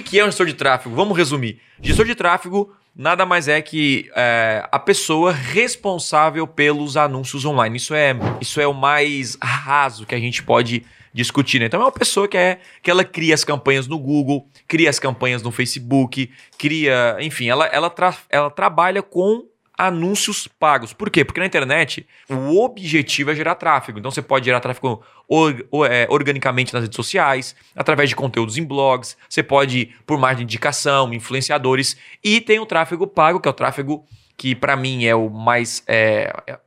que, que é um gestor de tráfego? Vamos resumir. Gestor de tráfego nada mais é que é, a pessoa responsável pelos anúncios online. Isso é, isso é o mais raso que a gente pode discutir. Né? Então é uma pessoa que é que ela cria as campanhas no Google, cria as campanhas no Facebook, cria, enfim, ela, ela, tra ela trabalha com anúncios pagos. Por quê? Porque na internet o objetivo é gerar tráfego. Então você pode gerar tráfego é, organicamente nas redes sociais, através de conteúdos em blogs, você pode por mais de indicação, influenciadores, e tem o tráfego pago, que é o tráfego que para mim é o mais. É, é,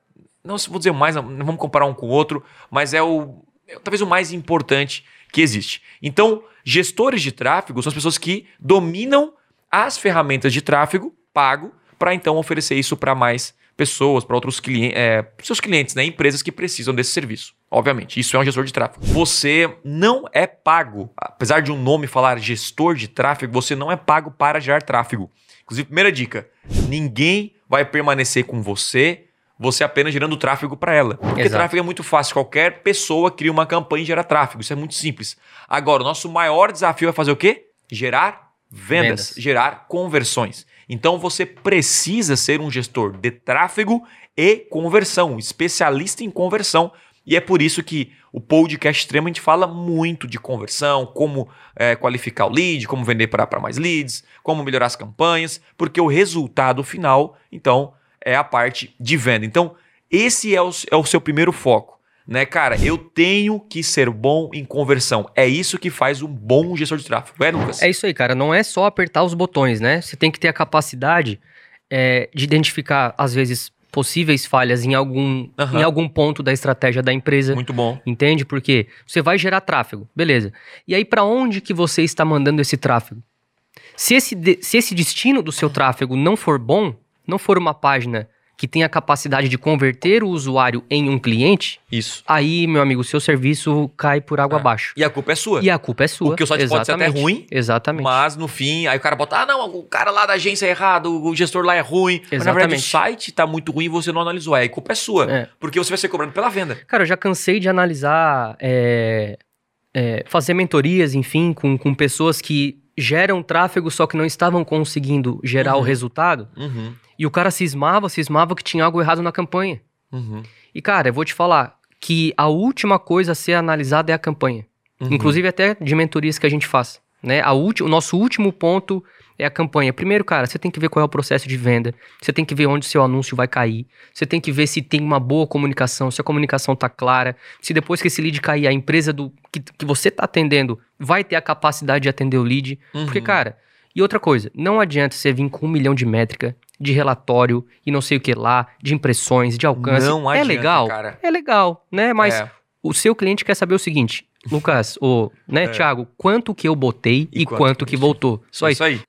não vou dizer o mais, não vamos comparar um com o outro, mas é o. É, talvez o mais importante que existe. Então, gestores de tráfego são as pessoas que dominam as ferramentas de tráfego pago para então oferecer isso para mais pessoas, para outros clientes, é, seus clientes, né, empresas que precisam desse serviço. Obviamente, isso é um gestor de tráfego. Você não é pago, apesar de um nome falar gestor de tráfego, você não é pago para gerar tráfego. Inclusive, primeira dica: ninguém vai permanecer com você você apenas gerando tráfego para ela. Porque Exato. tráfego é muito fácil. Qualquer pessoa cria uma campanha e gera tráfego. Isso é muito simples. Agora, o nosso maior desafio é fazer o quê? Gerar vendas, vendas. gerar conversões. Então você precisa ser um gestor de tráfego e conversão, especialista em conversão. E é por isso que o podcast extremo a gente fala muito de conversão, como é, qualificar o lead, como vender para mais leads, como melhorar as campanhas, porque o resultado final, então, é a parte de venda. Então, esse é o, é o seu primeiro foco né, cara? Eu tenho que ser bom em conversão. É isso que faz um bom gestor de tráfego, é, Lucas? É isso aí, cara. Não é só apertar os botões, né? Você tem que ter a capacidade é, de identificar, às vezes, possíveis falhas em algum, uhum. em algum ponto da estratégia da empresa. Muito bom. Entende? Porque você vai gerar tráfego, beleza. E aí, para onde que você está mandando esse tráfego? Se esse, se esse destino do seu tráfego não for bom, não for uma página que tem a capacidade de converter o usuário em um cliente, isso. Aí, meu amigo, o seu serviço cai por água é. abaixo. E a culpa é sua. E a culpa é sua. Porque o site Exatamente. pode ser até ruim. Exatamente. Mas no fim, aí o cara bota: ah, não, o cara lá da agência é errado, o gestor lá é ruim. Exatamente. Mas na verdade o site tá muito ruim e você não analisou. Aí a culpa é sua. É. Porque você vai ser cobrado pela venda. Cara, eu já cansei de analisar. É, é, fazer mentorias, enfim, com, com pessoas que geram tráfego, só que não estavam conseguindo gerar uhum. o resultado. Uhum. E o cara cismava, cismava que tinha algo errado na campanha. Uhum. E, cara, eu vou te falar que a última coisa a ser analisada é a campanha. Uhum. Inclusive até de mentorias que a gente faz. Né? A o nosso último ponto é a campanha. Primeiro, cara, você tem que ver qual é o processo de venda. Você tem que ver onde seu anúncio vai cair. Você tem que ver se tem uma boa comunicação, se a comunicação tá clara. Se depois que esse lead cair, a empresa do que, que você tá atendendo vai ter a capacidade de atender o lead. Uhum. Porque, cara, e outra coisa, não adianta você vir com um milhão de métrica, de relatório e não sei o que lá, de impressões, de alcance. Não é adianta, é legal, cara. é legal, né? Mas é. o seu cliente quer saber o seguinte, Lucas, o, né, é. Thiago, quanto que eu botei e, e quanto, quanto, que voltou? Só isso. isso aí.